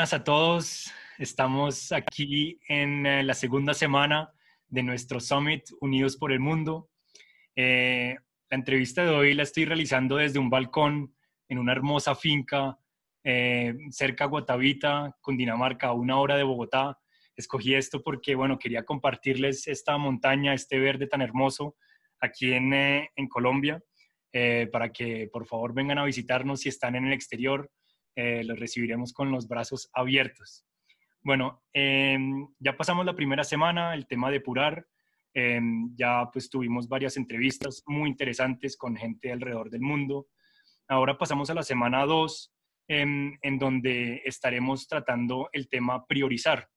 buenas a todos. Estamos aquí en eh, la segunda semana de nuestro Summit Unidos por el Mundo. Eh, la entrevista de hoy la estoy realizando desde un balcón en una hermosa finca eh, cerca a Guatavita, Cundinamarca, a una hora de Bogotá. Escogí esto porque, bueno, quería compartirles esta montaña, este verde tan hermoso aquí en, en Colombia, para que por favor vengan a visitarnos si están en el exterior eh, los recibiremos con los brazos abiertos. Bueno, em, ya pasamos la primera semana, el tema de Purar. Em, ya pues tuvimos varias entrevistas muy interesantes con gente alrededor del mundo. Ahora pasamos a la semana 2, em, en donde estaremos tratando el tema priorizar.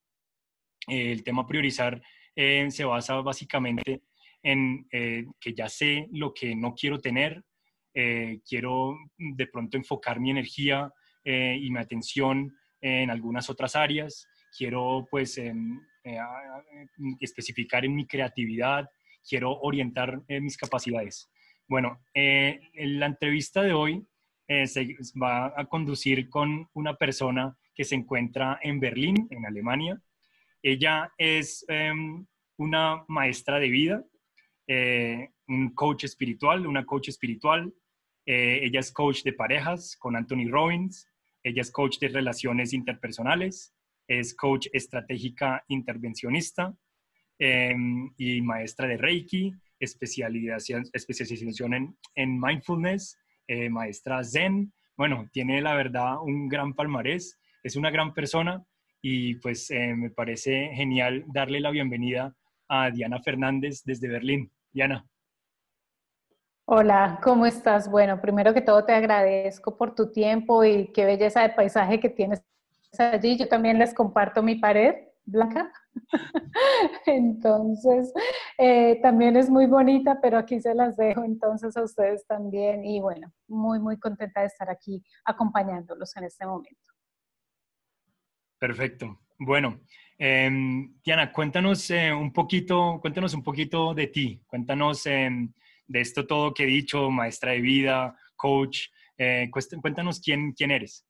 el tema priorizar se basa básicamente en eh, que ya sé lo que no quiero tener, eh, quiero de pronto enfocar mi energía eh, y mi atención en algunas otras áreas. Quiero pues em, eh, especificar en mi creatividad, quiero orientar eh, mis capacidades. Bueno, la entrevista de hoy se va a conducir con una persona que se encuentra en Berlín, en Alemania. Ella es em, una maestra de vida, un coach espiritual, una coach espiritual. ella es coach de parejas con Anthony Robbins. Ella es coach de relaciones interpersonales, es coach estratégica intervencionista em, y maestra de Reiki, especialización, en, en mindfulness, eh, maestra Zen. Bueno, tiene la verdad un gran palmarés, es una gran persona y pues eh, me parece genial darle la bienvenida a Diana Fernández desde Berlín. Diana. Hola, ¿cómo estás? Bueno, primero que todo te agradezco por tu tiempo y qué belleza de paisaje que tienes allí. Yo también les comparto mi pared blanca. Entonces, eh, también es muy bonita, pero aquí se las dejo entonces a ustedes también. Y bueno, muy, muy contenta de estar aquí acompañándolos en este momento. Perfecto. Bueno, eh, Diana, cuéntanos eh, un poquito, cuéntanos un poquito de ti. Cuéntanos em, de esto todo que he dicho, maestra de vida, coach. Eh, cuéntanos quién, quién eres.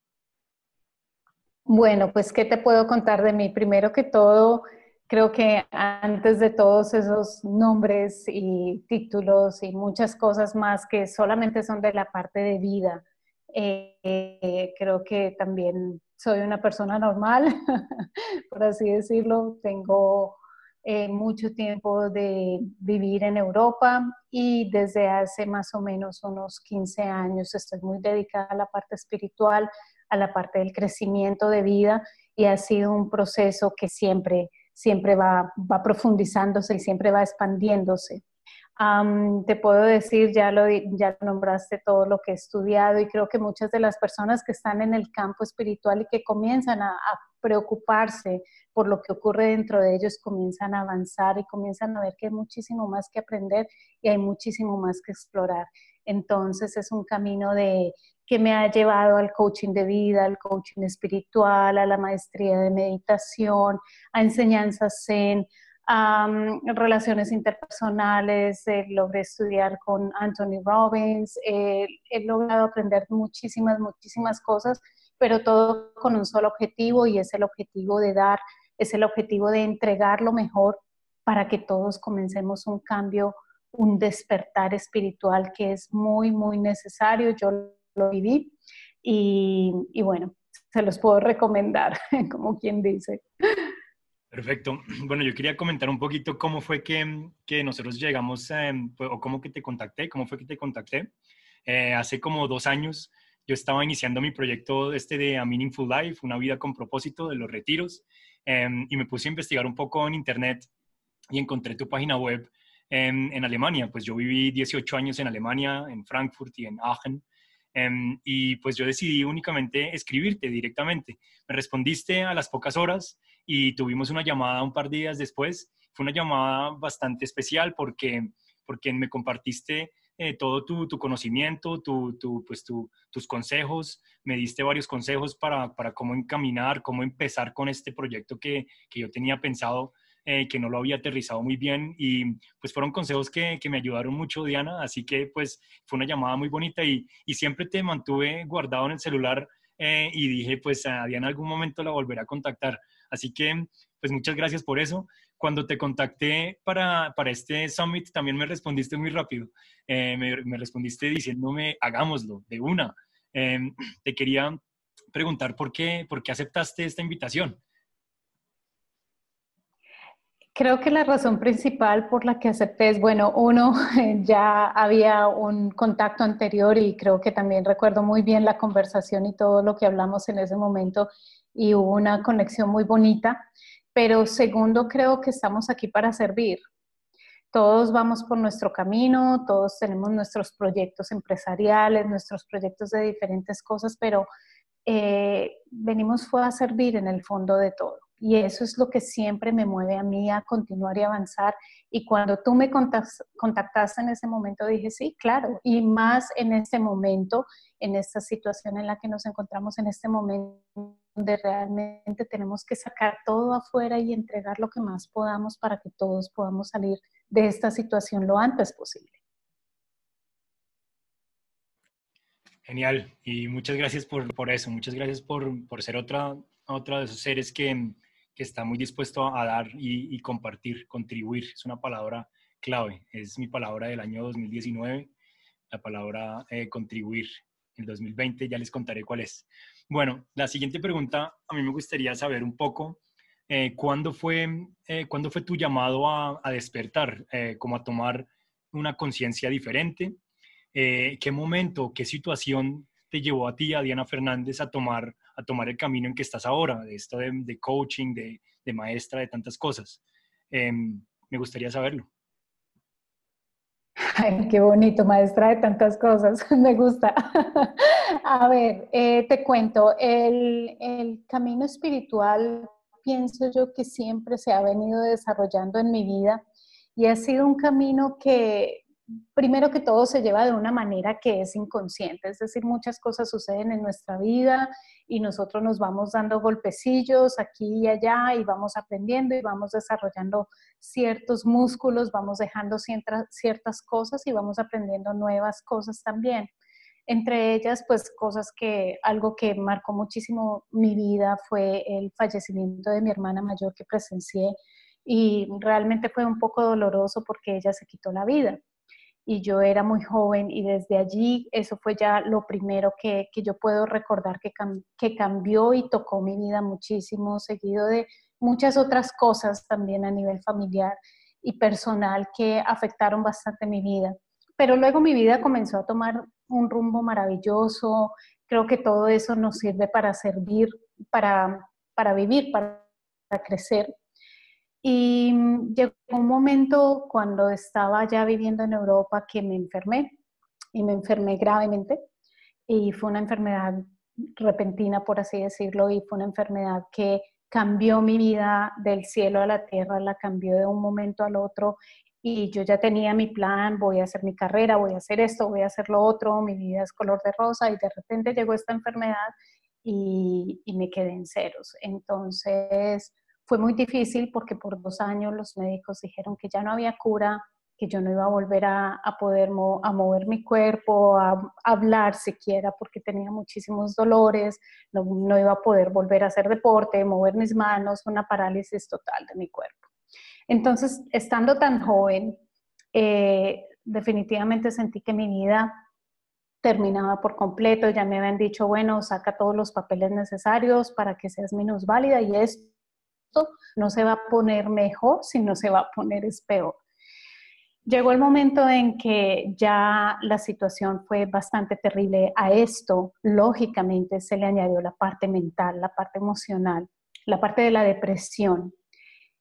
Bueno, pues, ¿qué te puedo contar de mí? Primero que todo, creo que antes de todos esos nombres y títulos y muchas cosas más que solamente son de la parte de vida, eh, creo que también soy una persona normal, por así decirlo. Tengo eh, mucho tiempo de vivir en Europa y desde hace más o menos unos 15 años estoy muy dedicada a la parte espiritual, a la parte del crecimiento de vida y ha sido un proceso que siempre, siempre va, va profundizándose y siempre va expandiéndose. te puedo decir, ya lo ya nombraste todo lo que he estudiado y creo que muchas de las personas que están en el campo espiritual y que comienzan a, a preocuparse por lo que ocurre dentro de ellos, comienzan a avanzar y comienzan a ver que hay muchísimo más que aprender y hay muchísimo más que explorar. Entonces es un camino de que me ha llevado al coaching de vida, al coaching espiritual, a la maestría de meditación, a enseñanzas zen, a relaciones interpersonales, eh, logré estudiar con Anthony Robbins, he logrado aprender muchísimas, muchísimas cosas, pero todo con un solo objetivo y es el objetivo de dar es el objetivo de entregar lo mejor para que todos comencemos un cambio, un despertar espiritual que es muy, muy necesario. Yo lo viví y, bueno, se los puedo recomendar, como quien dice. Perfecto. Bueno, yo quería comentar un poquito cómo fue que, que nosotros llegamos, pues, o cómo que te contacté, cómo fue que te contacté. Eh, hace como dos años yo estaba iniciando mi proyecto este de A Meaningful Life, una vida con propósito de los retiros. Em, y me puse a investigar un poco en internet y encontré tu página web en, Alemania. Pues yo viví 18 años en Alemania, en Frankfurt y en Aachen. Em, y pues yo decidí únicamente escribirte directamente. Me respondiste a las pocas horas y tuvimos una llamada un par de días después. Fue una llamada bastante especial porque, porque me compartiste eh, todo tu, tu conocimiento, tu, tu, pues tus consejos, me diste varios consejos para, para, cómo encaminar, cómo empezar con este proyecto que, que yo tenía pensado, eh, que no lo había aterrizado muy bien y pues fueron consejos que, que, me ayudaron mucho, Diana, así que pues fue una llamada muy bonita y, y siempre te mantuve guardado en el celular eh, y dije, pues a Diana algún momento la volveré a contactar. Así que, pues muchas gracias por eso. Cuando te contacté para, para este summit, también me respondiste muy rápido. Eh, me, me, respondiste diciéndome, hagámoslo, de una. Em, te quería preguntar por qué, por qué aceptaste esta invitación. Creo que la razón principal por la que acepté es, bueno, uno, ya había un contacto anterior y creo que también recuerdo muy bien la conversación y todo lo que hablamos en ese momento y hubo una conexión muy bonita. Pero segundo, creo que estamos aquí para servir. Todos vamos por nuestro camino, todos tenemos nuestros proyectos empresariales, nuestros proyectos de diferentes cosas, pero eh, venimos fue a servir en el fondo de todo. Y eso es lo que siempre me mueve a mí a continuar y avanzar. Y cuando tú me contactaste en ese momento, dije, sí, claro. Y más en este momento, en esta situación en la que nos encontramos en este momento, donde realmente tenemos que sacar todo afuera y entregar lo que más podamos para que todos podamos salir de esta situación lo antes posible. Genial, y muchas gracias por, por eso, muchas gracias por, por ser otra, otra de esos seres que, que está muy dispuesto a dar y, compartir, contribuir. Es una palabra clave, es mi palabra del año 2019, la palabra eh, contribuir. En 2020 ya les contaré cuál es. Bueno, la siguiente pregunta, a mí me gustaría saber un poco eh, ¿cuándo, fue, eh, ¿cuándo fue tu llamado a, despertar, como a tomar una conciencia diferente? ¿Qué momento, qué situación te llevó a ti, a Diana Fernández, a tomar a tomar el camino en que estás ahora, de esto de, coaching, de, maestra, de tantas cosas. Em, me gustaría saberlo. Ay, qué bonito, maestra de tantas cosas, me gusta. a ver, eh, te cuento, el, el camino espiritual pienso yo que siempre se ha venido desarrollando en mi vida y ha sido un camino que primero que todo se lleva de una manera que es inconsciente, es decir, muchas cosas suceden en nuestra vida y nosotros nos vamos dando golpecillos aquí y allá y vamos aprendiendo y vamos desarrollando ciertos músculos, vamos dejando ciertas cosas y vamos aprendiendo nuevas cosas también. Entre ellas, pues cosas que, algo que marcó muchísimo mi vida fue el fallecimiento de mi hermana mayor que presencié y realmente fue un poco doloroso porque ella se quitó la vida y yo era muy joven y desde allí eso fue ya lo primero que, que yo puedo recordar que, que cambió y tocó mi vida muchísimo, seguido de muchas otras cosas también a nivel familiar y personal que afectaron bastante mi vida. Pero luego mi vida comenzó a tomar un rumbo maravilloso, creo que todo eso nos sirve para servir, para, para vivir, para, para crecer y mm, llegó un momento cuando estaba ya viviendo en Europa que me enfermé y me enfermé gravemente y fue una enfermedad repentina, por así decirlo, y fue una enfermedad que cambió mi vida del cielo a la tierra, la cambió de un momento al otro y yo ya tenía mi plan, voy a hacer mi carrera, voy a hacer esto, voy a hacer lo otro, mi vida es color de rosa y de repente llegó esta enfermedad y, y me quedé en ceros. Entonces, fue muy difícil porque por dos años los médicos dijeron que ya no había cura, que yo no iba a volver a, poder mover mi cuerpo, a, hablar siquiera porque tenía muchísimos dolores, no, iba a poder volver a hacer deporte, mover mis manos, una parálisis total de mi cuerpo. Entonces, estando tan joven, eh, definitivamente sentí que mi vida terminaba por completo, ya me habían dicho, bueno, saca todos los papeles necesarios para que seas menos válida y no se va a poner mejor, sino se va a poner peor. Llegó el momento en que ya la situación fue bastante terrible. A esto, lógicamente, se le añadió la parte mental, la parte emocional, la parte de la depresión.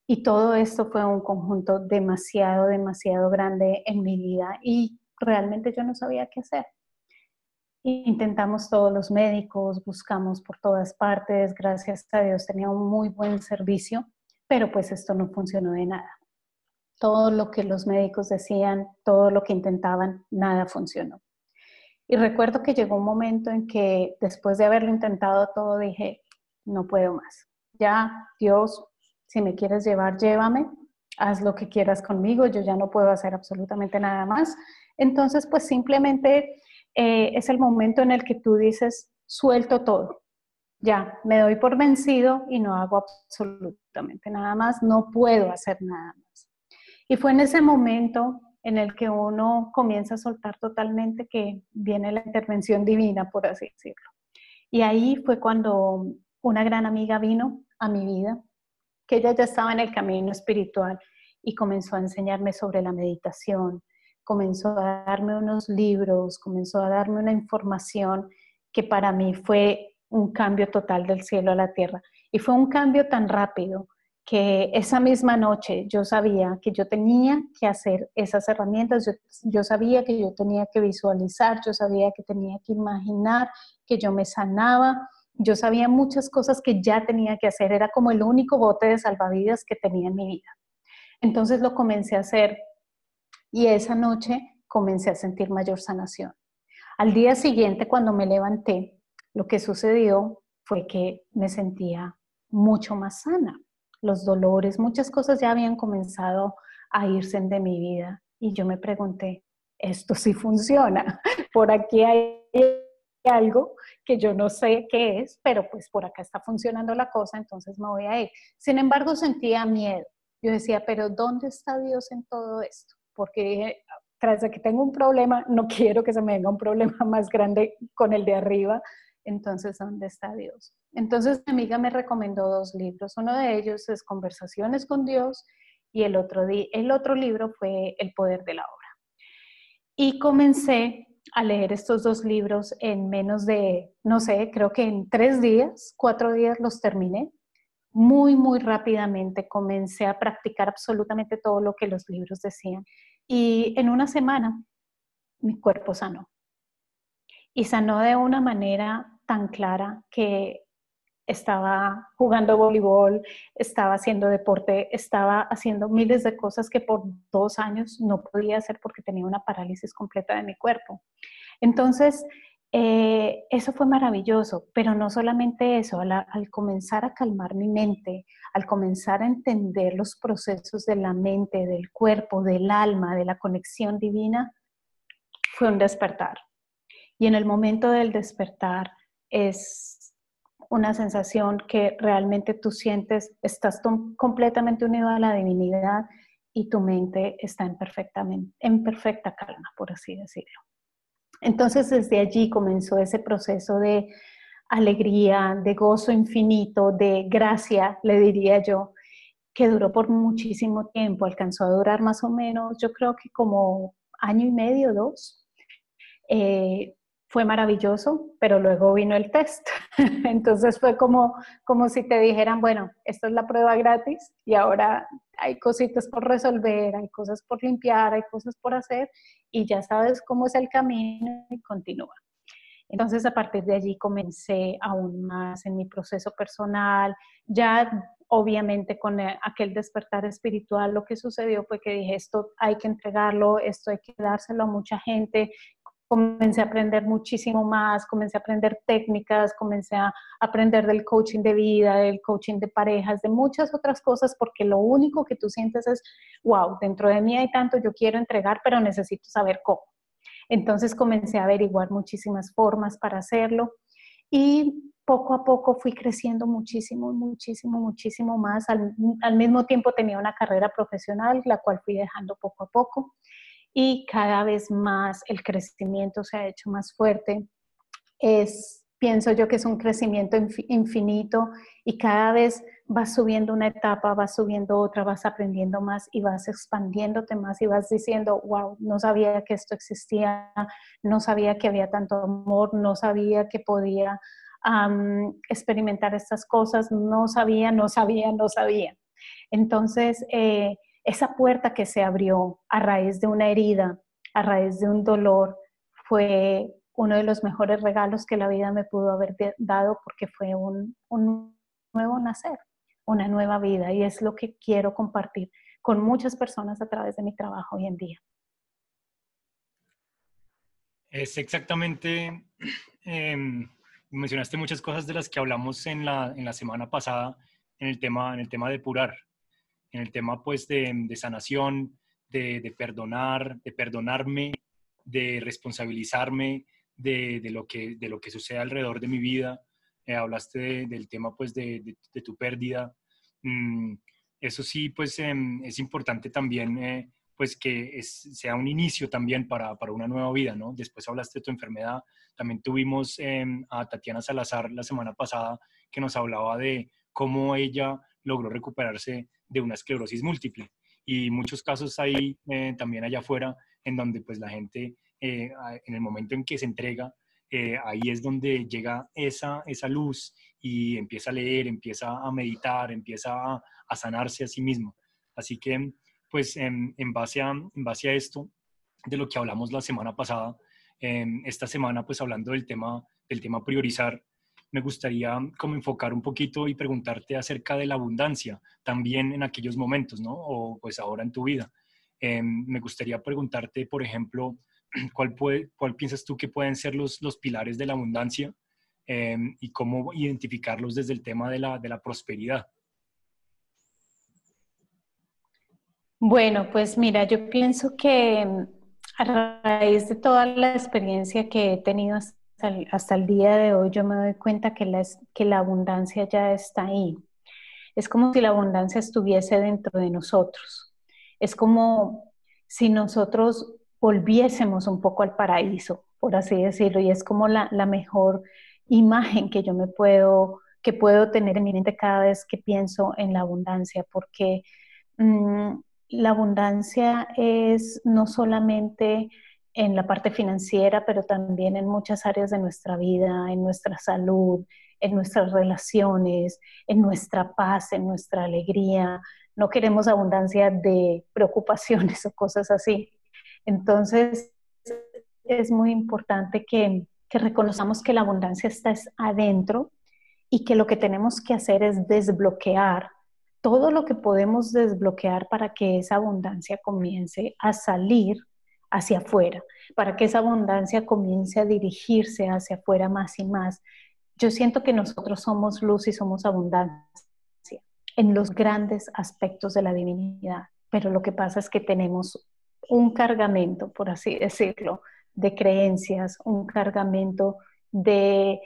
Y todo esto fue un conjunto demasiado, demasiado grande en mi vida y realmente yo no sabía qué hacer. Intentamos todos los médicos, buscamos por todas partes, gracias a Dios tenía un muy buen servicio, pero pues esto no funcionó de nada. Todo lo que los médicos decían, todo lo que intentaban, nada funcionó. Y recuerdo que llegó un momento en que después de haberlo intentado todo dije, no puedo más. Ya, Dios, si me quieres llevar, llévame, haz lo que quieras conmigo, yo ya no puedo hacer absolutamente nada más. Entonces, pues simplemente eh, es el momento en el que tú dices, suelto todo, ya, me doy por vencido y no hago absolutamente nada más, no puedo hacer nada más. Y fue en ese momento en el que uno comienza a soltar totalmente que viene la intervención divina, por así decirlo. Y ahí fue cuando una gran amiga vino a mi vida, que ella ya estaba en el camino espiritual y comenzó a enseñarme sobre la meditación, comenzó a darme unos libros, comenzó a darme una información que para mí fue un cambio total del cielo a la tierra. Y fue un cambio tan rápido que esa misma noche yo sabía que yo tenía que hacer esas herramientas, yo, sabía que yo tenía que visualizar, yo sabía que tenía que imaginar, que yo me sanaba, yo sabía muchas cosas que ya tenía que hacer, era como el único bote de salvavidas que tenía en mi vida. Entonces lo comencé a hacer y esa noche comencé a sentir mayor sanación. Al día siguiente, cuando me levanté, lo que sucedió fue que me sentía mucho más sana los dolores, muchas cosas ya habían comenzado a irse de mi vida. Y yo me pregunté, esto sí funciona, por aquí hay algo que yo no sé qué es, pero pues por acá está funcionando la cosa, entonces me voy a ir. Sin embargo, sentía miedo. Yo decía, pero ¿dónde está Dios en todo esto? Porque tras de que tengo un problema, no quiero que se me venga un problema más grande con el de arriba, entonces, ¿dónde está Dios? Entonces, mi amiga me recomendó dos libros. Uno de ellos es Conversaciones con Dios y el otro, el otro libro fue El Poder de la Obra. Y comencé a leer estos dos libros en menos de, no sé, creo que en tres días, cuatro días los terminé. Muy, muy rápidamente comencé a practicar absolutamente todo lo que los libros decían. Y en una semana mi cuerpo sanó. Y sanó de una manera tan clara que estaba jugando voleibol, estaba haciendo deporte, estaba haciendo miles de cosas que por dos años no podía hacer porque tenía una parálisis completa de mi cuerpo. Entonces, eh, eso fue maravilloso, pero no solamente eso, al, comenzar a calmar mi mente, al comenzar a entender los procesos de la mente, del cuerpo, del alma, de la conexión divina, fue un despertar. Y en el momento del despertar, es una sensación que realmente tú sientes, estás completamente unido a la divinidad y tu mente está en perfecta calma, por así decirlo. Entonces desde allí comenzó ese proceso de alegría, de gozo infinito, de gracia, le diría yo, que duró por muchísimo tiempo, alcanzó a durar más o menos, yo creo que como año y medio, dos. Eh, fue maravilloso, pero luego vino el test. Entonces fue como, como si te dijeran, bueno, esta es la prueba gratis y ahora hay cositas por resolver, hay cosas por limpiar, hay cosas por hacer y ya sabes cómo es el camino y continúa. Entonces a partir de allí comencé aún más en mi proceso personal, ya obviamente con eh, aquel despertar espiritual lo que sucedió fue que dije, esto hay que entregarlo, esto hay que dárselo a mucha gente, comencé a aprender muchísimo más, comencé a aprender técnicas, comencé a aprender del coaching de vida, del coaching de parejas, de muchas otras cosas, porque lo único que tú sientes es, wow, dentro de mí hay tanto, yo quiero entregar, pero necesito saber cómo. Entonces comencé a averiguar muchísimas formas para hacerlo y poco a poco fui creciendo muchísimo, muchísimo, muchísimo más. Al, al mismo tiempo tenía una carrera profesional, la cual fui dejando poco a poco y cada vez más el crecimiento se ha hecho más fuerte. Es, pienso yo que es un crecimiento infinito y cada vez vas subiendo una etapa, vas subiendo otra, vas aprendiendo más y vas expandiéndote más y vas diciendo, wow, no sabía que esto existía, no sabía que había tanto amor, no sabía que podía experimentar estas cosas, no sabía, no sabía, no sabía. Entonces, eh, esa puerta que se abrió a raíz de una herida, a raíz de un dolor, fue uno de los mejores regalos que la vida me pudo haber dado porque fue un, nuevo nacer, una nueva vida y es lo que quiero compartir con muchas personas a través de mi trabajo hoy en día. Es exactamente, em, mencionaste muchas cosas de las que hablamos en la, en la semana pasada en el tema, en el tema de purar en el tema pues de, sanación, de, perdonar, de perdonarme, de responsabilizarme de, lo que, de lo que sucede alrededor de mi vida. hablaste del tema pues de, tu pérdida. Mm, eso sí, pues em, es importante también pues que sea un inicio también para, para, una nueva vida, ¿no? Después hablaste de tu enfermedad, también tuvimos em, a Tatiana Salazar la semana pasada que nos hablaba de cómo ella logró recuperarse de una esclerosis múltiple. Y muchos casos hay eh, también allá afuera en donde pues la gente eh, en el momento en que se entrega, eh, ahí es donde llega esa, esa luz y empieza a leer, empieza a meditar, empieza a, sanarse a sí mismo. Así que pues en, en, base a, en base a esto, de lo que hablamos la semana pasada, esta semana pues hablando del tema, del tema priorizar, me gustaría como enfocar un poquito y preguntarte acerca de la abundancia, también en aquellos momentos, ¿no? O pues ahora en tu vida. Em, me gustaría preguntarte, por ejemplo, ¿cuál, puede, cuál piensas tú que pueden ser los, pilares de la abundancia em, y cómo identificarlos desde el tema de la, de la prosperidad? Bueno, pues mira, yo pienso que mm, a raíz de toda la experiencia que he tenido hasta el, día de hoy, yo me doy cuenta que la, que la abundancia ya está ahí. Es como si la abundancia estuviese dentro de nosotros. Es como si nosotros volviésemos un poco al paraíso, por así decirlo, y es como la, mejor imagen que yo me puedo, que puedo tener en mi mente cada vez que pienso en la abundancia, porque mm, la abundancia es no solamente en la parte financiera, pero también en muchas áreas de nuestra vida, en nuestra salud, en nuestras relaciones, en nuestra paz, en nuestra alegría. No queremos abundancia de preocupaciones o cosas así. Entonces, es muy importante que, que reconozcamos que la abundancia está adentro y que lo que tenemos que hacer es desbloquear todo lo que podemos desbloquear para que esa abundancia comience a salir hacia afuera, para que esa abundancia comience a dirigirse hacia afuera más y más. Yo siento que nosotros somos luz y somos abundancia en los grandes aspectos de la divinidad, pero lo que pasa es que tenemos un cargamento, por así decirlo, de creencias, un cargamento de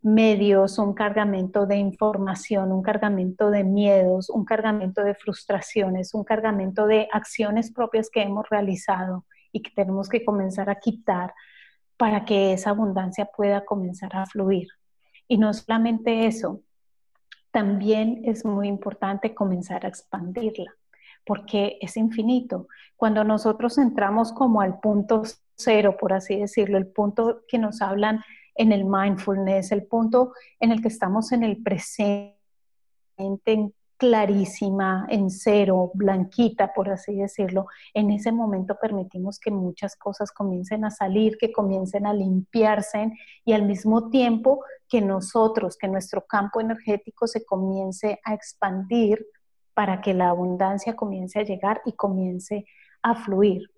medios, un cargamento de información, un cargamento de miedos, un cargamento de frustraciones, un cargamento de acciones propias que hemos realizado y que tenemos que comenzar a quitar para que esa abundancia pueda comenzar a fluir. Y no solamente eso, también es muy importante comenzar a expandirla, porque es infinito. Cuando nosotros entramos como al punto cero, por así decirlo, el punto que nos hablan en el mindfulness, el punto en el que estamos en el presente, clarísima, en cero, blanquita, por así decirlo, en ese momento permitimos que muchas cosas comiencen a salir, que comiencen a limpiarse y al mismo tiempo que nosotros, que nuestro campo energético se comience a expandir para que la abundancia comience a llegar y comience a fluir.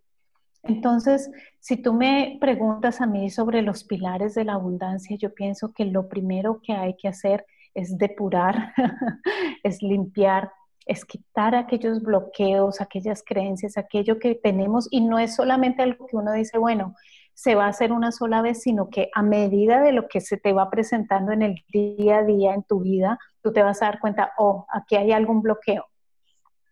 Entonces, si tú me preguntas a mí sobre los pilares de la abundancia, yo pienso que lo primero que hay que hacer es depurar, es limpiar, es quitar aquellos bloqueos, aquellas creencias, aquello que tenemos. Y no es solamente algo que uno dice, bueno, se va a hacer una sola vez, sino que a medida de lo que se te va presentando en el día a día en tu vida, tú te vas a dar cuenta, oh, aquí hay algún bloqueo,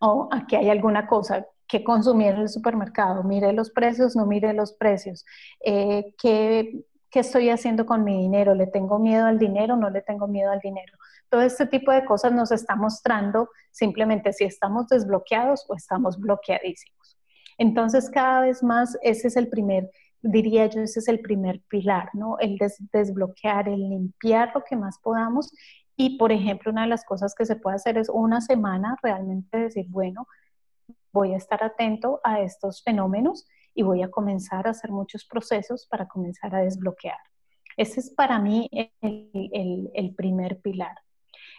oh, aquí hay alguna cosa qué consumir en el supermercado, mire los precios, no mire los precios, eh, ¿qué, ¿qué estoy haciendo con mi dinero? ¿Le tengo miedo al dinero? ¿No le tengo miedo al dinero? Todo este tipo de cosas nos está mostrando simplemente si estamos desbloqueados o estamos bloqueadísimos. Entonces, cada vez más, ese es el primer, diría yo, ese es el primer pilar, ¿no? El desbloquear, el limpiar lo que más podamos. Y, por ejemplo, una de las cosas que se puede hacer es una semana realmente decir, bueno, voy a estar atento a estos fenómenos y voy a comenzar a hacer muchos procesos para comenzar a desbloquear. Ese es para mí el, primer pilar.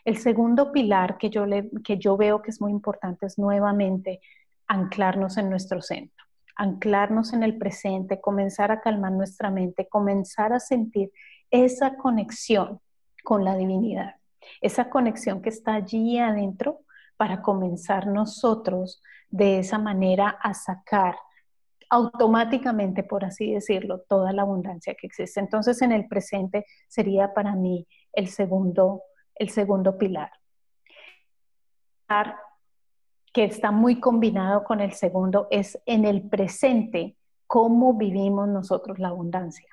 El segundo pilar que yo, que yo veo que es muy importante es nuevamente anclarnos en nuestro centro, anclarnos en el presente, comenzar a calmar nuestra mente, comenzar a sentir esa conexión con la divinidad, esa conexión que está allí adentro para comenzar nosotros de esa manera a sacar automáticamente, por así decirlo, toda la abundancia que existe. Entonces, en el presente sería para mí el segundo, el segundo pilar. Que está muy combinado con el segundo es en el presente, cómo vivimos nosotros la abundancia.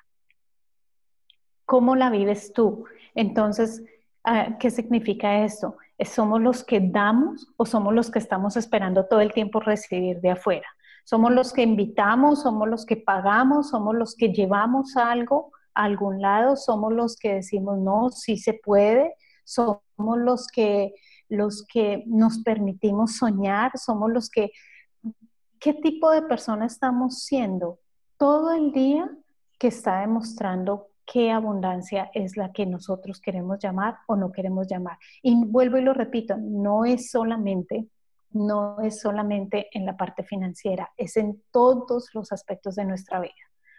¿Cómo la vives tú? Entonces, ah, ¿qué significa esto? ¿Somos los que damos o somos los que estamos esperando todo el tiempo recibir de afuera? ¿Somos los que invitamos? ¿Somos los que pagamos? ¿Somos los que llevamos algo a algún lado? ¿Somos los que decimos, no, sí se puede? ¿Somos los que, los que nos permitimos soñar? ¿Somos los que... ¿Qué tipo de persona estamos siendo todo el día que está demostrando qué abundancia es la que nosotros queremos llamar o no queremos llamar. Y vuelvo y lo repito, no es solamente no es solamente en la parte financiera, es en todos los aspectos de nuestra vida,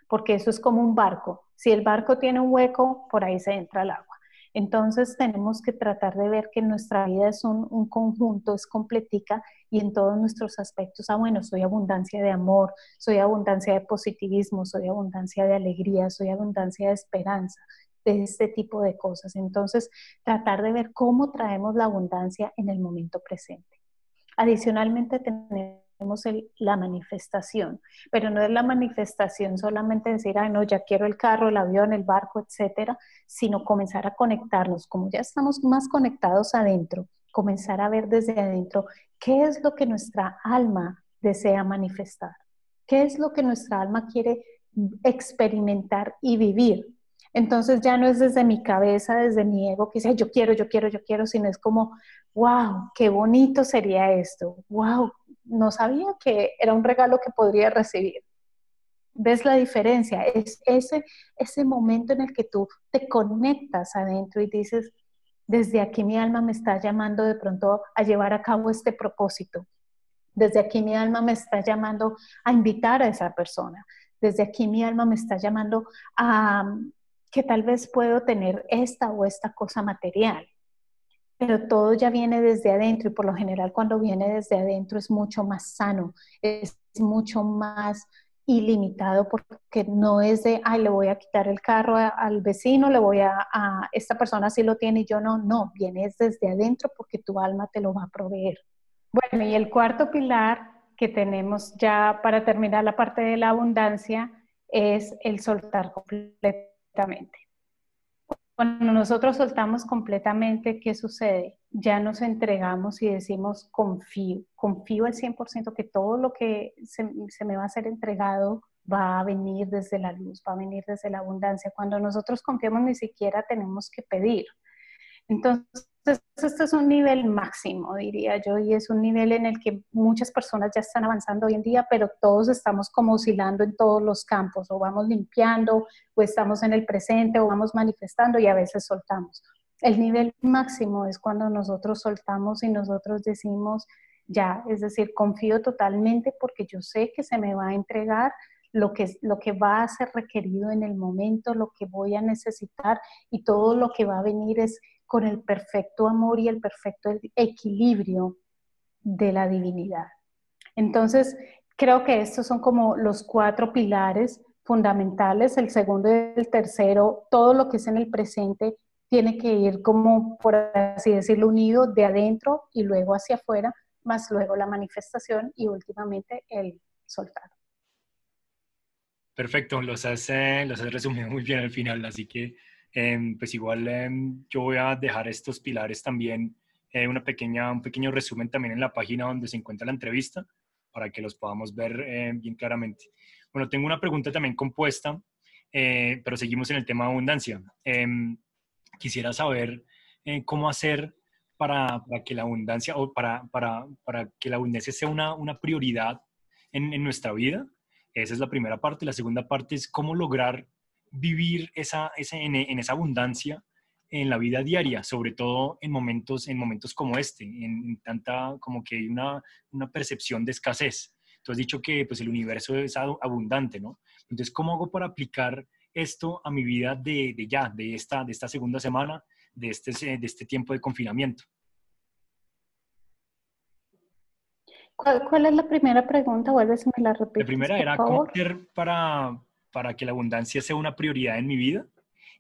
porque eso es como un barco. Si el barco tiene un hueco, por ahí se entra el agua. Entonces tenemos que tratar de ver que nuestra vida es un, un, conjunto, es completica y en todos nuestros aspectos, ah, bueno, soy abundancia de amor, soy abundancia de positivismo, soy abundancia de alegría, soy abundancia de esperanza, de este tipo de cosas. Entonces, tratar de ver cómo traemos la abundancia en el momento presente. Adicionalmente, tenemos la manifestación, pero no es la manifestación solamente decir, ay, no, ya quiero el carro, el avión, el barco, etcétera, sino comenzar a conectarnos, como ya estamos más conectados adentro, comenzar a ver desde adentro qué es lo que nuestra alma desea manifestar, qué es lo que nuestra alma quiere experimentar y vivir. Entonces ya no es desde mi cabeza, desde mi ego, que dice, yo quiero, yo quiero, yo quiero, sino es como, wow, qué bonito sería esto, wow, no sabía que era un regalo que podría recibir. ¿Ves la diferencia? Es ese, ese momento en el que tú te conectas adentro y dices, desde aquí mi alma me está llamando de pronto a llevar a cabo este propósito. Desde aquí mi alma me está llamando a invitar a esa persona. Desde aquí mi alma me está llamando a que tal vez puedo tener esta o esta cosa material pero todo ya viene desde adentro y por lo general cuando viene desde adentro es mucho más sano, es mucho más ilimitado porque no es de, ay, le voy a quitar el carro al vecino, le voy a, a, esta persona sí lo tiene y yo no, no, viene desde adentro porque tu alma te lo va a proveer. Bueno, y el cuarto pilar que tenemos ya para terminar la parte de la abundancia es el soltar completamente. Cuando nosotros soltamos completamente, ¿qué sucede? Ya nos entregamos y decimos confío, confío al 100% que todo lo que se, se, me va a ser entregado va a venir desde la luz, va a venir desde la abundancia. Cuando nosotros confiamos ni siquiera tenemos que pedir. Entonces, este es un nivel máximo, diría yo, y es un nivel en el que muchas personas ya están avanzando hoy en día, pero todos estamos como oscilando en todos los campos, o vamos limpiando, o estamos en el presente, o vamos manifestando y a veces soltamos. El nivel máximo es cuando nosotros soltamos y nosotros decimos, ya, es decir, confío totalmente porque yo sé que se me va a entregar lo que, lo que va a ser requerido en el momento, lo que voy a necesitar y todo lo que va a venir es con el perfecto amor y el perfecto equilibrio de la divinidad. Entonces, creo que estos son como los cuatro pilares fundamentales. El segundo y el tercero, todo lo que es en el presente tiene que ir como, por así decirlo, unido de adentro y luego hacia afuera, más luego la manifestación y últimamente el soltar. Perfecto, los has, eh, los has resumido muy bien al final, así que Em, pues igual em, yo voy a dejar estos pilares también, eh, una pequeña, un pequeño resumen también en la página donde se encuentra la entrevista para que los podamos ver em, bien claramente. Bueno, tengo una pregunta también compuesta, eh, pero seguimos en el tema de abundancia. quisiera saber eh, cómo hacer para, para, que la abundancia o para, para, para que la abundancia sea una, una prioridad en, en nuestra vida. Esa es la primera parte. La segunda parte es cómo lograr vivir esa, en, esa abundancia en la vida diaria, sobre todo en momentos, en momentos como este, en, tanta como que hay una, una, percepción de escasez. Tú has dicho que pues, el universo es abundante, ¿no? Entonces, ¿cómo hago para aplicar esto a mi vida de, de ya, de esta, de esta segunda semana, de este, de este tiempo de confinamiento? ¿Cuál, es la primera pregunta? Vuelves me la repites. La primera era, ¿cómo hacer para, para que la abundancia sea una prioridad en mi vida.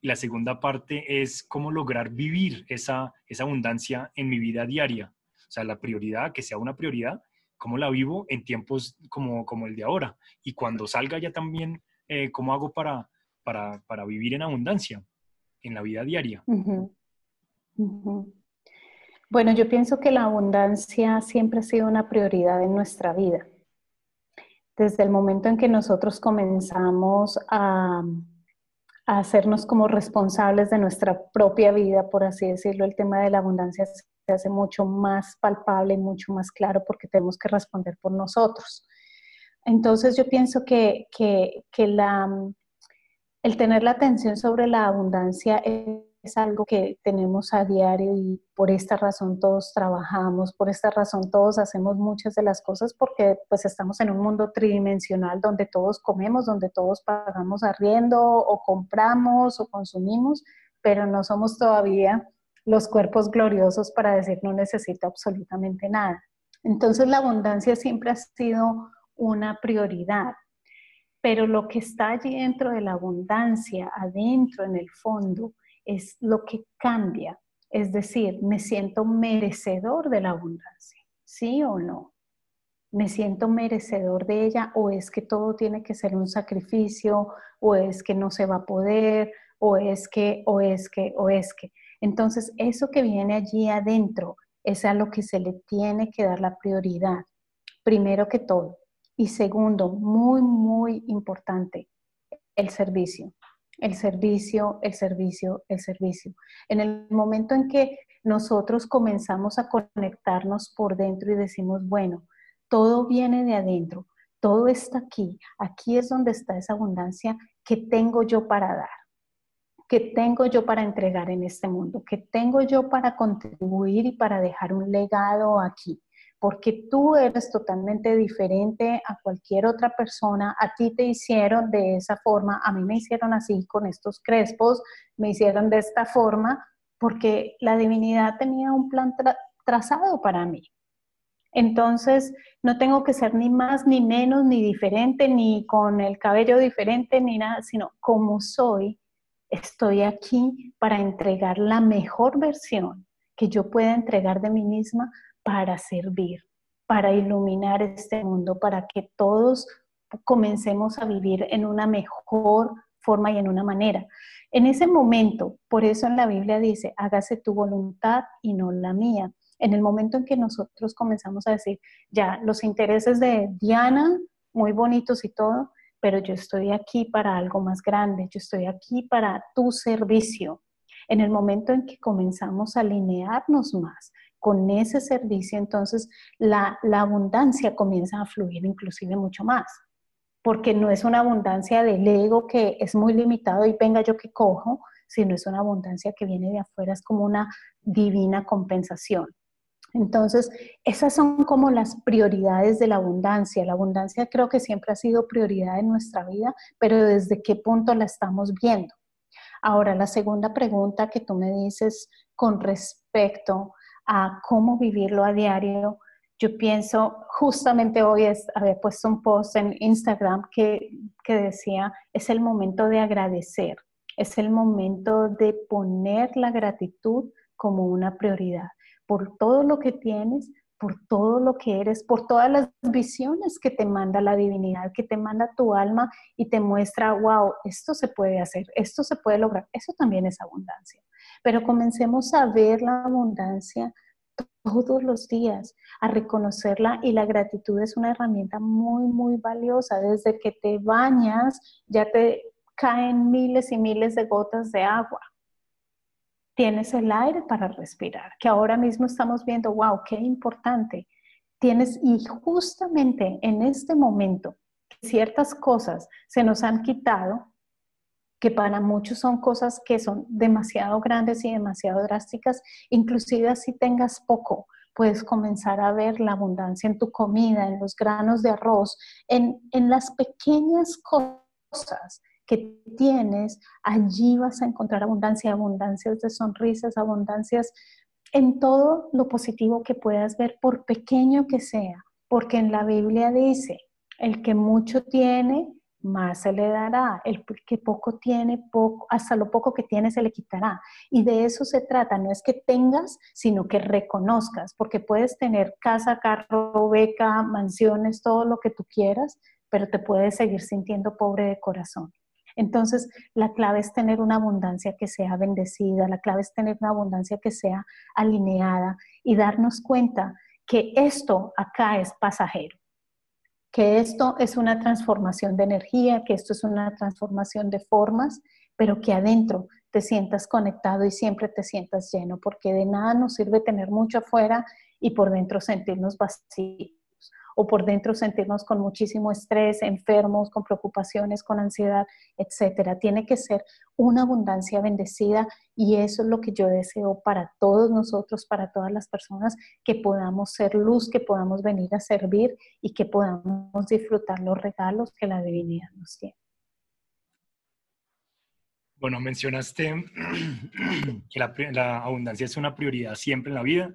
y la segunda parte es cómo lograr vivir esa, esa abundancia en mi vida diaria. O sea, la prioridad, que sea una prioridad, cómo la vivo en tiempos como, como el de ahora. Y cuando salga ya también, eh, cómo hago para, para, para, vivir en abundancia en la vida diaria. Bueno, yo pienso que la abundancia siempre ha sido una prioridad en nuestra vida. Desde el momento en que nosotros comenzamos a, hacernos como responsables de nuestra propia vida, por así decirlo, el tema de la abundancia se hace mucho más palpable y mucho más claro porque tenemos que responder por nosotros. Entonces yo pienso que, que, que la, el tener la atención sobre la abundancia es algo que tenemos a diario y por esta razón todos trabajamos, por esta razón todos hacemos muchas de las cosas porque pues estamos en un mundo tridimensional donde todos comemos, donde todos pagamos arriendo o compramos o consumimos, pero no somos todavía los cuerpos gloriosos para decir no necesito absolutamente nada. Entonces la abundancia siempre ha sido una prioridad, pero lo que está allí dentro de la abundancia, adentro en el fondo, es lo que cambia. Es decir, me siento merecedor de la abundancia, ¿sí o no? ¿Me siento merecedor de ella o es que todo tiene que ser un sacrificio o es que no se va a poder o es que, o es que, o es que? Entonces, eso que viene allí adentro es a lo que se le tiene que dar la prioridad, primero que todo. Y segundo, muy, muy importante, el servicio. El servicio, el servicio, el servicio. En el momento en que nosotros comenzamos a conectarnos por dentro y decimos, bueno, todo viene de adentro, todo está aquí, aquí es donde está esa abundancia que tengo yo para dar que tengo yo para entregar en este mundo, que tengo yo para contribuir y para dejar un legado aquí, porque tú eres totalmente diferente a cualquier otra persona, a ti te hicieron de esa forma, a mí me hicieron así con estos crespos, me hicieron de esta forma, porque la divinidad tenía un plan trazado para mí. Entonces, no tengo que ser ni más, ni menos, ni diferente, ni con el cabello diferente, ni nada, sino como soy, estoy aquí para entregar la mejor versión que yo pueda entregar de mí misma para servir, para iluminar este mundo, para que todos comencemos a vivir en una mejor forma y en una manera. En ese momento, por eso en la Biblia dice, hágase tu voluntad y no la mía. En el momento en que nosotros comenzamos a decir, ya, los intereses de Diana, muy bonitos y todo, pero yo estoy aquí para algo más grande, yo estoy aquí para tu servicio. En el momento en que comenzamos a alinearnos más con ese servicio, entonces la, abundancia comienza a fluir inclusive mucho más, porque no es una abundancia del ego que es muy limitado y venga yo que cojo, sino es una abundancia que viene de afuera, es como una divina compensación. Entonces, esas son como las prioridades de la abundancia. La abundancia creo que siempre ha sido prioridad en nuestra vida, pero desde qué punto la estamos viendo. Ahora, la segunda pregunta que tú me dices con respecto a cómo vivirlo a diario, yo pienso, justamente hoy había puesto un post en Instagram que, que decía, es el momento de agradecer, es el momento de poner la gratitud como una prioridad por todo lo que tienes, por todo lo que eres, por todas las visiones que te manda la divinidad, que te manda tu alma y te muestra, wow, esto se puede hacer, esto se puede lograr. Eso también es abundancia. Pero comencemos a ver la abundancia todos los días, a reconocerla y la gratitud es una herramienta muy, muy valiosa. Desde que te bañas ya te caen miles y miles de gotas de agua tienes el aire para respirar, que ahora mismo estamos viendo, wow, qué importante. Tienes, y justamente en este momento, ciertas cosas se nos han quitado, que para muchos son cosas que son demasiado grandes y demasiado drásticas, inclusive así tengas poco, puedes comenzar a ver la abundancia en tu comida, en los granos de arroz, en, en las pequeñas cosas que tienes, allí vas a encontrar abundancia, abundancias de sonrisas, abundancias en todo lo positivo que puedas ver, por pequeño que sea, porque en la Biblia dice, el que mucho tiene, más se le dará. El que poco tiene, poco, hasta lo poco que tiene se le quitará. Y de eso se trata, no es que tengas, sino que reconozcas, porque puedes tener casa, carro, beca, mansiones, todo lo que tú quieras, pero te puedes seguir sintiendo pobre de corazón. Entonces, la clave es tener una abundancia que sea bendecida, la clave es tener una abundancia que sea alineada y darnos cuenta que esto acá es pasajero que esto es una transformación de energía, que esto es una transformación de formas, pero que adentro te sientas conectado y siempre te sientas lleno, porque de nada nos sirve tener mucho afuera y por dentro sentirnos vacíos o por dentro sentirnos con muchísimo estrés, enfermos, con preocupaciones, con ansiedad, etcétera. Tiene que ser una abundancia bendecida y eso es lo que yo deseo para todos nosotros, para todas las personas, que podamos ser luz, que podamos venir a servir y que podamos disfrutar los regalos que la divinidad nos tiene. Bueno, mencionaste que la, la, abundancia es una prioridad siempre en la vida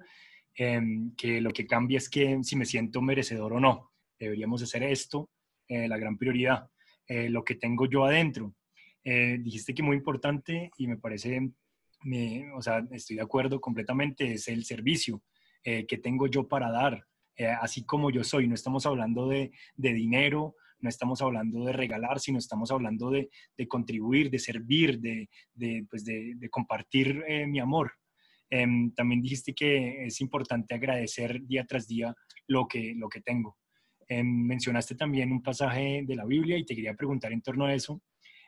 Em, que lo que cambia es que si me siento merecedor o no. Deberíamos hacer esto, eh, la gran prioridad, eh, lo que tengo yo adentro. Eh, dijiste que muy importante y me parece, me, o sea, estoy de acuerdo completamente, es el servicio que tengo yo para dar, así como yo soy. No estamos hablando de, de, dinero, no estamos hablando de regalar, sino estamos hablando de, de contribuir, de servir, de, pues de compartir mi amor. Em, también dijiste que es importante agradecer día tras día lo que, lo que tengo. Em, mencionaste también un pasaje de la Biblia y te quería preguntar en torno a eso,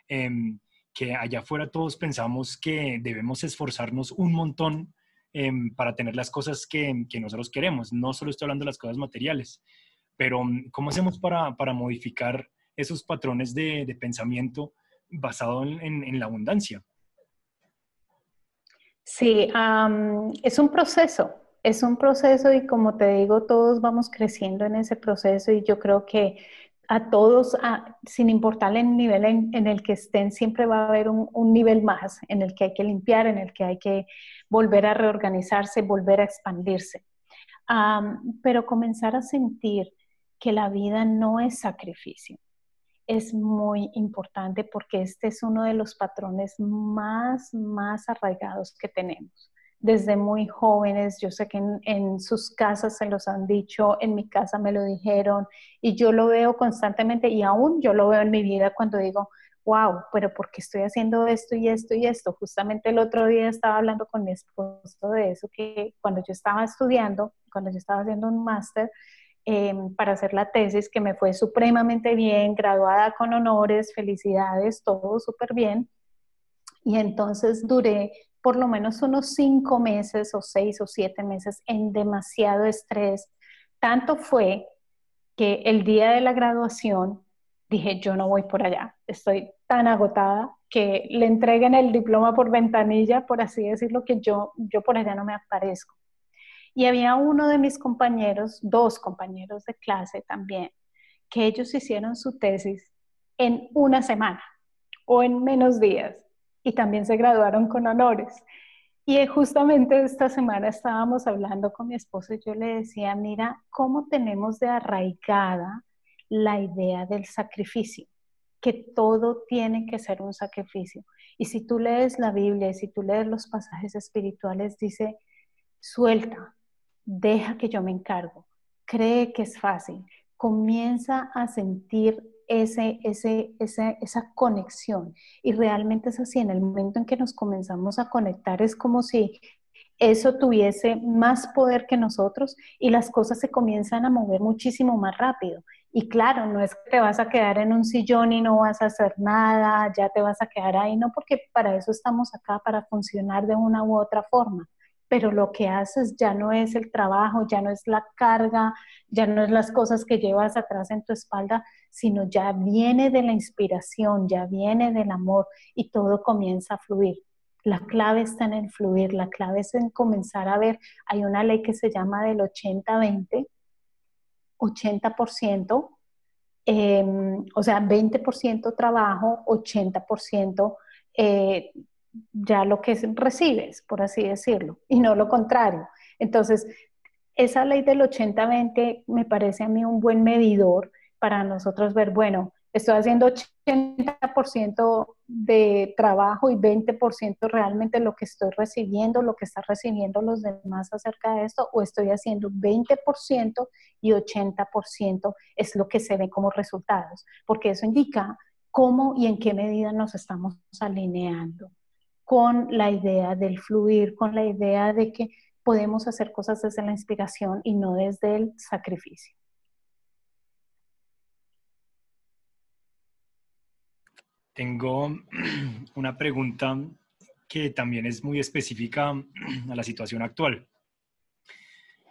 em, que allá afuera todos pensamos que debemos esforzarnos un montón para tener las cosas que, que, nosotros queremos. No solo estoy hablando de las cosas materiales, pero ¿cómo hacemos para, para modificar esos patrones de, de pensamiento basado en, en la abundancia? Sí, es un proceso, es un proceso y como te digo, todos vamos creciendo en ese proceso y yo creo que a todos, sin importar el nivel en, el que estén, siempre va a haber un, nivel más en el que hay que limpiar, en el que hay que volver a reorganizarse, volver a expandirse. pero comenzar a sentir que la vida no es sacrificio, es muy importante porque este es uno de los patrones más, más arraigados que tenemos. Desde muy jóvenes, yo sé que en, sus casas se los han dicho, en mi casa me lo dijeron y yo lo veo constantemente y aún yo lo veo en mi vida cuando digo, wow, pero ¿por qué estoy haciendo esto y esto y esto? Justamente el otro día estaba hablando con mi esposo de eso, que cuando yo estaba estudiando, cuando yo estaba haciendo un máster, Em, para hacer la tesis, que me fue supremamente bien, graduada con honores, felicidades, todo súper bien. Y entonces duré por lo menos unos cinco meses o seis o siete meses en demasiado estrés. Tanto fue que el día de la graduación dije, yo no voy por allá, estoy tan agotada que le entreguen el diploma por ventanilla, por así decirlo, que yo, yo por allá no me aparezco. Y había uno de mis compañeros, dos compañeros de clase también, que ellos hicieron su tesis en una semana o en menos días y también se graduaron con honores. Y justamente esta semana estábamos hablando con mi esposo y yo le decía, mira, cómo tenemos de arraigada la idea del sacrificio, que todo tiene que ser un sacrificio. Y si tú lees la Biblia si tú lees los pasajes espirituales, dice, suelta, deja que yo me encargo, cree que es fácil, comienza a sentir ese, ese, esa conexión. Y realmente es así, en el momento en que nos comenzamos a conectar es como si eso tuviese más poder que nosotros y las cosas se comienzan a mover muchísimo más rápido. Y claro, no es que te vas a quedar en un sillón y no vas a hacer nada, ya te vas a quedar ahí, no, porque para eso estamos acá, para funcionar de una u otra forma pero lo que haces ya no es el trabajo, ya no es la carga, ya no es las cosas que llevas atrás en tu espalda, sino ya viene de la inspiración, ya viene del amor y todo comienza a fluir. La clave está en el fluir, la clave es en comenzar a ver, hay una ley que se llama del 80-20, 80%, em, o sea, 20% trabajo, 80% eh, ya lo que recibes, por así decirlo, y no lo contrario. Entonces, esa ley del 80-20 me parece a mí un buen medidor para nosotros ver, bueno, Estoy haciendo 80% de trabajo y 20% realmente lo que estoy recibiendo, lo que están recibiendo los demás acerca de esto, o estoy haciendo 20% y 80% es lo que se ve como resultados, porque eso indica cómo y en qué medida nos estamos alineando con la idea del fluir, con la idea de que podemos hacer cosas desde la inspiración y no desde el sacrificio. Tengo una pregunta que también es muy específica a la situación actual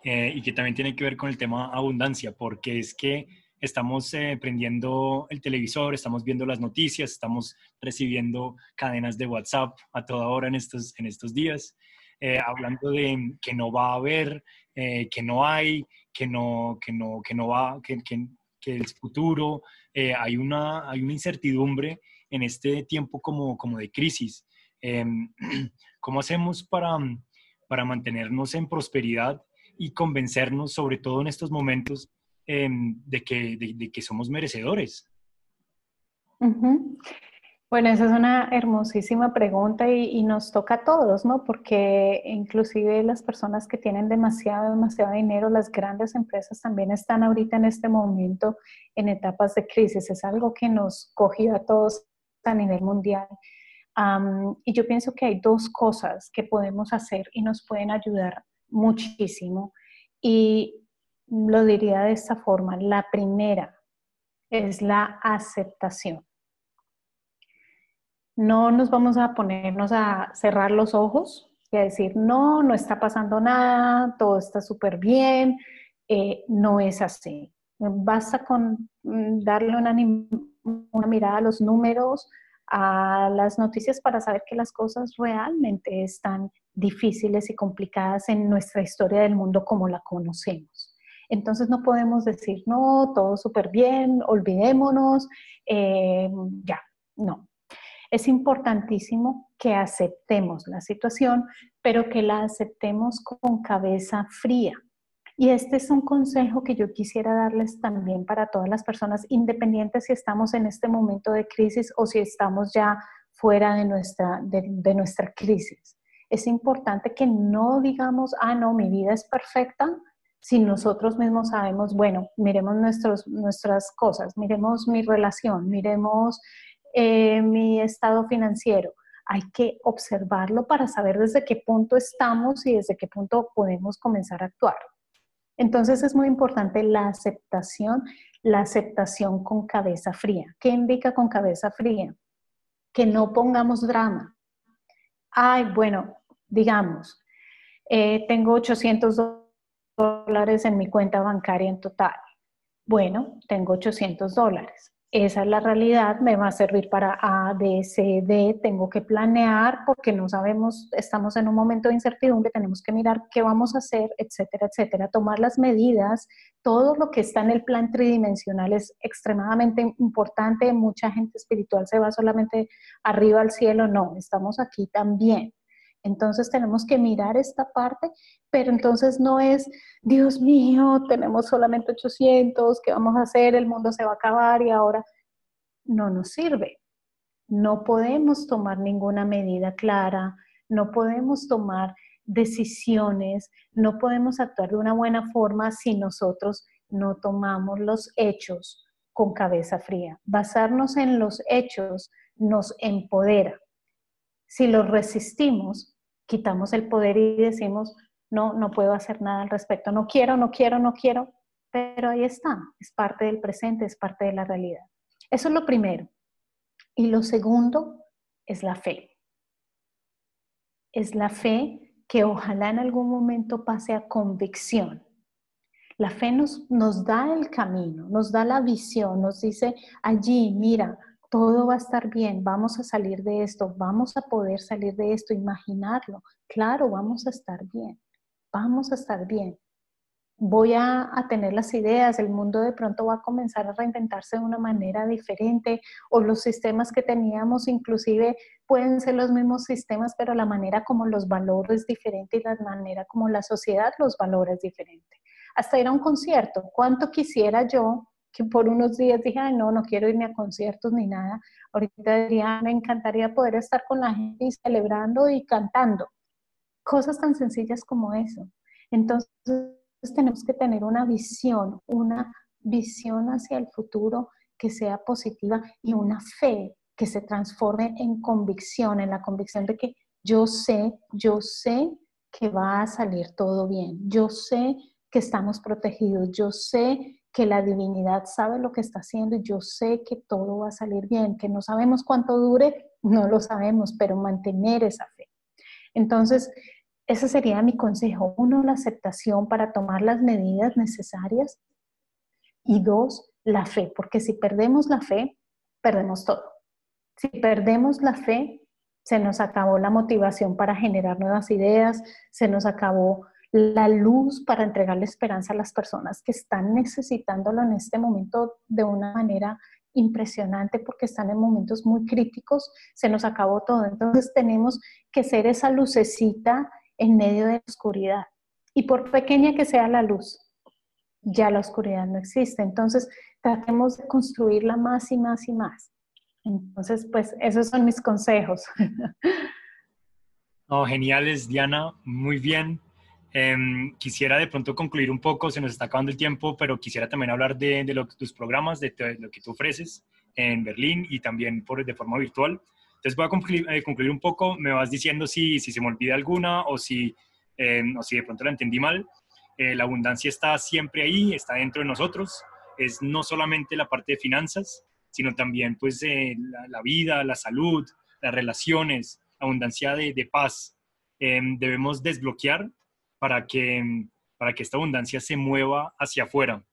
eh, y que también tiene que ver con el tema abundancia, porque es que estamos eh, prendiendo el televisor, estamos viendo las noticias, estamos recibiendo cadenas de WhatsApp a toda hora en estos, en estos días, eh, hablando de que no va a haber, que no hay, que no, que no, que no va, que, que, que el futuro, hay, una, hay una incertidumbre en este tiempo como, como de crisis. Em, ¿Cómo hacemos para, para mantenernos en prosperidad y convencernos, sobre todo en estos momentos, em, de, que, de, que somos merecedores? Bueno, esa es una hermosísima pregunta y, y, nos toca a todos, ¿no? Porque inclusive las personas que tienen demasiado, demasiado dinero, las grandes empresas también están ahorita en este momento en etapas de crisis. Es algo que nos cogió a todos a nivel mundial. y yo pienso que hay dos cosas que podemos hacer y nos pueden ayudar muchísimo. Y lo diría de esta forma. La primera es la aceptación. No nos vamos a ponernos a cerrar los ojos y a decir, no, no está pasando nada, todo está súper bien. Eh, no es así. Basta con mm, darle una, una mirada a los números, a las noticias para saber que las cosas realmente están difíciles y complicadas en nuestra historia del mundo como la conocemos. Entonces no podemos decir, no, todo súper bien, olvidémonos, eh, ya, no. Es importantísimo que aceptemos la situación, pero que la aceptemos con cabeza fría, y este es un consejo que yo quisiera darles también para todas las personas, independientes si estamos en este momento de crisis o si estamos ya fuera de nuestra, de, nuestra crisis. Es importante que no digamos, ah, no, mi vida es perfecta, si nosotros mismos sabemos, bueno, miremos nuestros, nuestras cosas, miremos mi relación, miremos eh, mi estado financiero. Hay que observarlo para saber desde qué punto estamos y desde qué punto podemos comenzar a actuar. Entonces es muy importante la aceptación, la aceptación con cabeza fría. ¿Qué indica con cabeza fría? Que no pongamos drama. Ay, bueno, digamos, eh, tengo 800 dólares en mi cuenta bancaria en total. Bueno, tengo 800 dólares. Esa es la realidad, me va a servir para A, B, C, D, tengo que planear porque no sabemos, estamos en un momento de incertidumbre, tenemos que mirar qué vamos a hacer, etcétera, etcétera, tomar las medidas, todo lo que está en el plan tridimensional es extremadamente importante, mucha gente espiritual se va solamente arriba al cielo, no, estamos aquí también. Entonces tenemos que mirar esta parte, pero entonces no es, Dios mío, tenemos solamente 800, ¿qué vamos a hacer? El mundo se va a acabar y ahora no nos sirve. No podemos tomar ninguna medida clara, no podemos tomar decisiones, no podemos actuar de una buena forma si nosotros no tomamos los hechos con cabeza fría. Basarnos en los hechos nos empodera. Si los resistimos, quitamos el poder y decimos, no, no puedo hacer nada al respecto, no quiero, no quiero, no quiero, pero ahí está, es parte del presente, es parte de la realidad. Eso es lo primero. Y lo segundo es la fe. Es la fe que ojalá en algún momento pase a convicción. La fe nos, nos da el camino, nos da la visión, nos dice allí, mira, todo va a estar bien, vamos a salir de esto, vamos a poder salir de esto, imaginarlo. Claro, vamos a estar bien, vamos a estar bien. Voy a, tener las ideas, el mundo de pronto va a comenzar a reinventarse de una manera diferente o los sistemas que teníamos inclusive pueden ser los mismos sistemas, pero la manera como los valores es diferente y la manera como la sociedad los valora es diferente. Hasta ir a un concierto, ¿cuánto quisiera yo que por unos días dije, Ay, no, no quiero irme a conciertos ni nada. Ahorita diría, me encantaría poder estar con la gente y celebrando y cantando. Cosas tan sencillas como eso. Entonces tenemos que tener una visión, una visión hacia el futuro que sea positiva y una fe que se transforme en convicción, en la convicción de que yo sé, yo sé que va a salir todo bien, yo sé que estamos protegidos, yo sé que la divinidad sabe lo que está haciendo y yo sé que todo va a salir bien, que no sabemos cuánto dure, no lo sabemos, pero mantener esa fe. Entonces, ese sería mi consejo. Uno, la aceptación para tomar las medidas necesarias y dos, la fe, porque si perdemos la fe, perdemos todo. Si perdemos la fe, se nos acabó la motivación para generar nuevas ideas, se nos acabó la luz para entregarle esperanza a las personas que están necesitándolo en este momento de una manera impresionante porque están en momentos muy críticos, se nos acabó todo. Entonces tenemos que ser esa lucecita en medio de la oscuridad. Y por pequeña que sea la luz, ya la oscuridad no existe. Entonces tratemos de construirla más y más y más. Entonces, pues esos son mis consejos. No, geniales, Diana, muy bien. Em, quisiera de pronto concluir un poco, se nos está acabando el tiempo, pero quisiera también hablar de, de tus programas, de, lo que tú ofreces en Berlín y también por, de forma virtual. Entonces voy a concluir, eh, concluir un poco, me vas diciendo si, si, se me olvida alguna o si, em, o si de pronto la entendí mal. Eh, la abundancia está siempre ahí, está dentro de nosotros, es no solamente la parte de finanzas, sino también pues eh, la, la, vida, la salud, las relaciones, abundancia de, de paz. Em, debemos desbloquear para que, para que esta abundancia se mueva hacia afuera,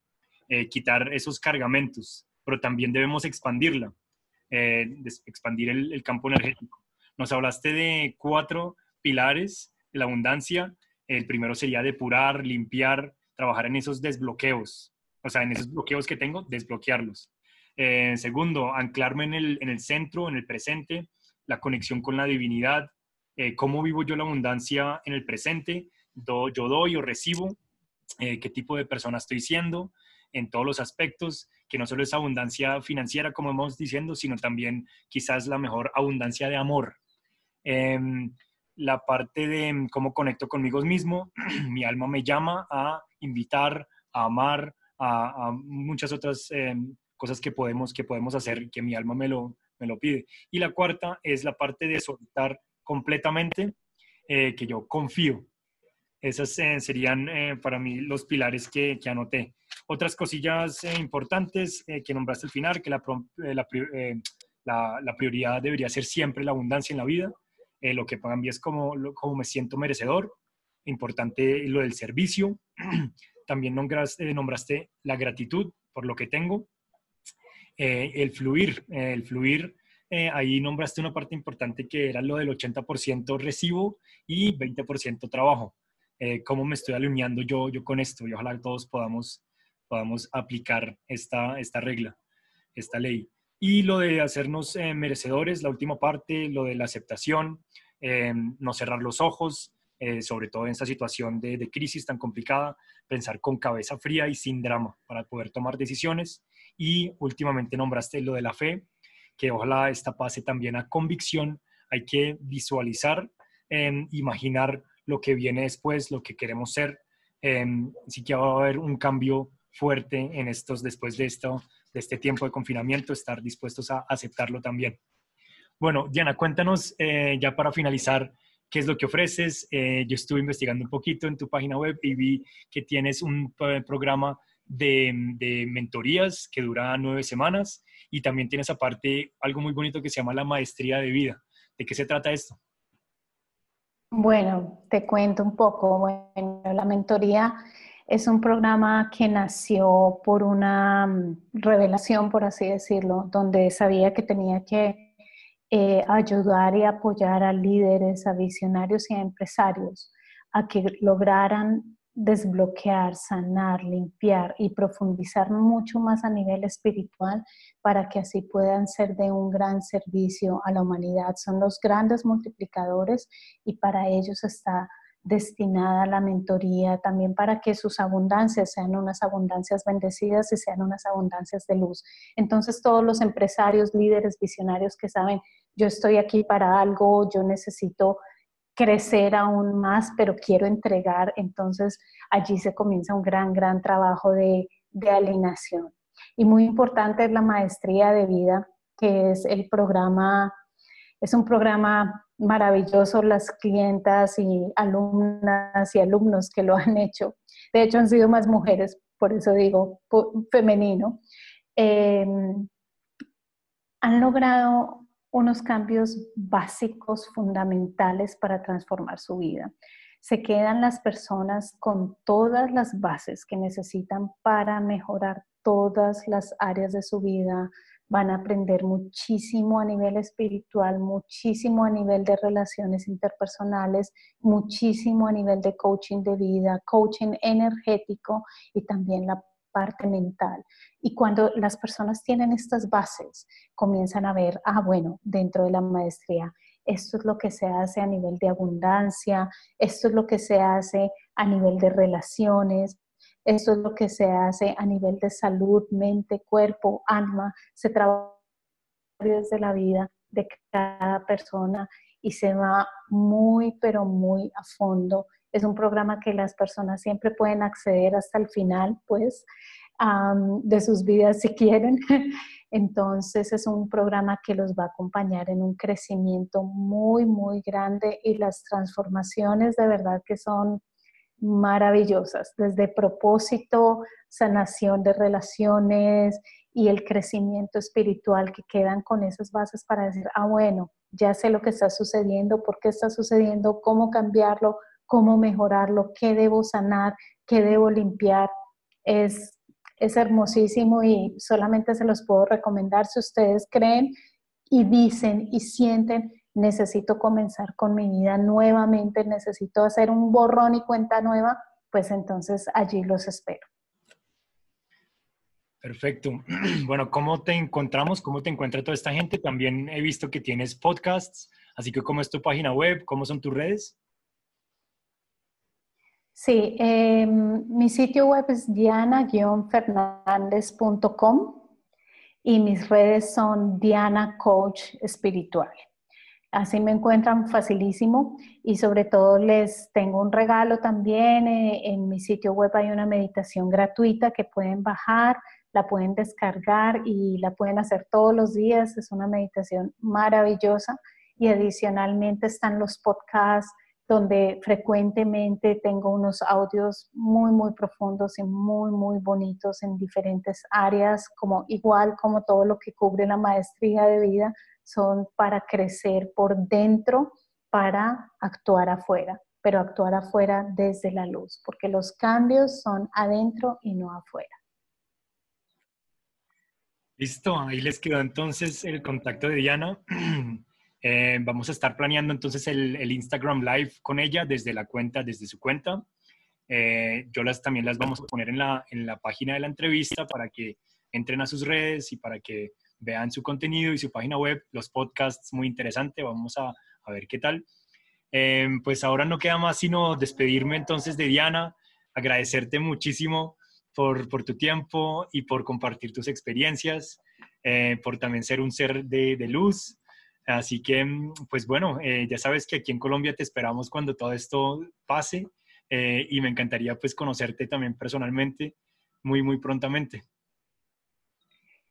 eh, quitar esos cargamentos, pero también debemos expandirla, eh, expandir el, campo energético. Nos hablaste de cuatro pilares de la abundancia. El primero sería depurar, limpiar, trabajar en esos desbloqueos, o sea, en esos bloqueos que tengo, desbloquearlos. Eh, segundo, anclarme en el, en el, centro, en el presente, la conexión con la divinidad, eh, cómo vivo yo la abundancia en el presente yo doy o recibo, eh, qué tipo de persona estoy siendo en todos los aspectos, que no solo es abundancia financiera, como hemos diciendo, sino también quizás la mejor abundancia de amor. Em, la parte de cómo conecto conmigo mismo, mi alma me llama a invitar, a amar, a, muchas otras em, cosas que podemos, que podemos hacer, que mi alma me lo, me lo pide. Y la cuarta es la parte de soltar completamente, eh, que yo confío, esos eh, serían eh, para mí los pilares que, que anoté. Otras cosillas eh, importantes que nombraste al final, que la, la, la, prioridad debería ser siempre la abundancia en la vida. lo que para mí es como, como me siento merecedor. Importante lo del servicio. También nombraste, nombraste la gratitud por lo que tengo. el fluir, el fluir ahí nombraste una parte importante que era lo del 80% recibo y 20% trabajo. Eh, cómo me estoy alineando yo, yo con esto y ojalá todos podamos, podamos aplicar esta, esta regla, esta ley. Y lo de hacernos eh, merecedores, la última parte, lo de la aceptación, eh, no cerrar los ojos, sobre todo en esta situación de, de, crisis tan complicada, pensar con cabeza fría y sin drama para poder tomar decisiones. Y últimamente nombraste lo de la fe, que ojalá esta pase también a convicción. Hay que visualizar, imaginar lo que viene después, lo que queremos ser. Eh, sí que va a haber un cambio fuerte en estos, después de, esto, de este tiempo de confinamiento, estar dispuestos a aceptarlo también. Bueno, Diana, cuéntanos eh, ya para finalizar, ¿qué es lo que ofreces? Eh, yo estuve investigando un poquito en tu página web y vi que tienes un programa de, de, mentorías que dura nueve semanas y también tienes aparte algo muy bonito que se llama la maestría de vida. ¿De qué se trata esto? Bueno, te cuento un poco. Bueno, la mentoría es un programa que nació por una mm, revelación, por así decirlo, donde sabía que tenía que eh, ayudar y apoyar a líderes, a visionarios y a empresarios a que lograran desbloquear, sanar, limpiar y profundizar mucho más a nivel espiritual para que así puedan ser de un gran servicio a la humanidad. Son los grandes multiplicadores y para ellos está destinada la mentoría, también para que sus abundancias sean unas abundancias bendecidas y sean unas abundancias de luz. Entonces todos los empresarios, líderes, visionarios que saben, yo estoy aquí para algo, yo necesito crecer aún más, pero quiero entregar, entonces allí se comienza un gran, gran trabajo de, de alineación. Y muy importante es la maestría de vida, que es el programa, es un programa maravilloso, las clientas y alumnas y alumnos que lo han hecho. De hecho, han sido más mujeres, por eso digo femenino. Em, han logrado unos cambios básicos, fundamentales para transformar su vida. Se quedan las personas con todas las bases que necesitan para mejorar todas las áreas de su vida, van a aprender muchísimo a nivel espiritual, muchísimo a nivel de relaciones interpersonales, muchísimo a nivel de coaching de vida, coaching energético y también la parte mental. Y cuando las personas tienen estas bases, comienzan a ver, ah, bueno, dentro de la maestría, esto es lo que se hace a nivel de abundancia, esto es lo que se hace a nivel de relaciones, eso es lo que se hace a nivel de salud, mente, cuerpo, alma. Se trabaja desde la vida de cada persona y se va muy, pero muy a fondo. Es un programa que las personas siempre pueden acceder hasta el final, pues, de sus vidas si quieren. Entonces es un programa que los va a acompañar en un crecimiento muy, muy grande y las transformaciones de verdad que son maravillosas, desde propósito, sanación de relaciones y el crecimiento espiritual que quedan con esas bases para decir, ah, bueno, ya sé lo que está sucediendo, por qué está sucediendo, cómo cambiarlo, cómo mejorarlo, qué debo sanar, qué debo limpiar. Es, es hermosísimo y solamente se los puedo recomendar si ustedes creen y dicen y sienten necesito comenzar con mi vida nuevamente, necesito hacer un borrón y cuenta nueva, pues entonces allí los espero. Perfecto. Bueno, ¿cómo te encontramos? ¿Cómo te encuentra toda esta gente? También he visto que tienes podcasts, así que ¿cómo es tu página web? ¿Cómo son tus redes? Sí, em, mi sitio web es diana-fernandez.com y mis redes son Diana Coach Espiritual. Así me encuentran facilísimo y sobre todo les tengo un regalo también. Eh, en mi sitio web hay una meditación gratuita que pueden bajar, la pueden descargar y la pueden hacer todos los días. Es una meditación maravillosa y adicionalmente están los podcasts donde frecuentemente tengo unos audios muy, muy profundos y muy, muy bonitos en diferentes áreas, como igual como todo lo que cubre la maestría de vida, son para crecer por dentro, para actuar afuera, pero actuar afuera desde la luz, porque los cambios son adentro y no afuera. Listo, ahí les quedó entonces el contacto de Diana. Eh, vamos a estar planeando entonces el, Instagram Live con ella desde la cuenta, desde su cuenta. Eh, yo las también las vamos a poner en la, en la página de la entrevista para que entren a sus redes y para que vean su contenido y su página web, los podcasts, muy interesante, vamos a, a ver qué tal. Em, pues ahora no queda más sino despedirme entonces de Diana, agradecerte muchísimo por, por tu tiempo y por compartir tus experiencias, eh, por también ser un ser de, de luz. Así que, pues bueno, eh, ya sabes que aquí en Colombia te esperamos cuando todo esto pase eh, y me encantaría pues conocerte también personalmente muy, muy prontamente.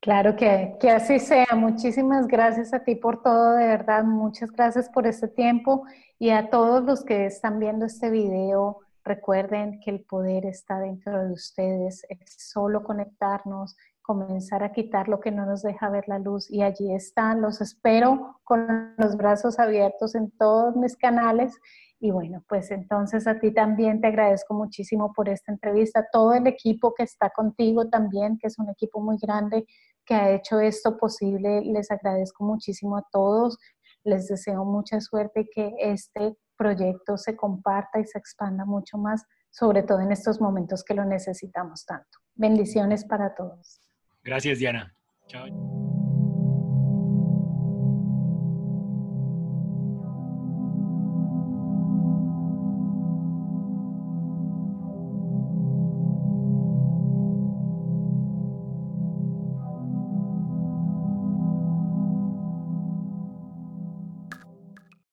Claro que, que así sea. Muchísimas gracias a ti por todo, de verdad. Muchas gracias por este tiempo y a todos los que están viendo este video. Recuerden que el poder está dentro de ustedes. Es solo conectarnos, comenzar a quitar lo que no nos deja ver la luz y allí están. Los espero con los brazos abiertos en todos mis canales y bueno, pues entonces a ti también te agradezco muchísimo por esta entrevista, todo el equipo que está contigo también, que es un equipo muy grande que ha hecho esto posible, les agradezco muchísimo a todos, les deseo mucha suerte y que este proyecto se comparta y se expanda mucho más, sobre todo en estos momentos que lo necesitamos tanto. Bendiciones para todos. Gracias, Diana. Chao.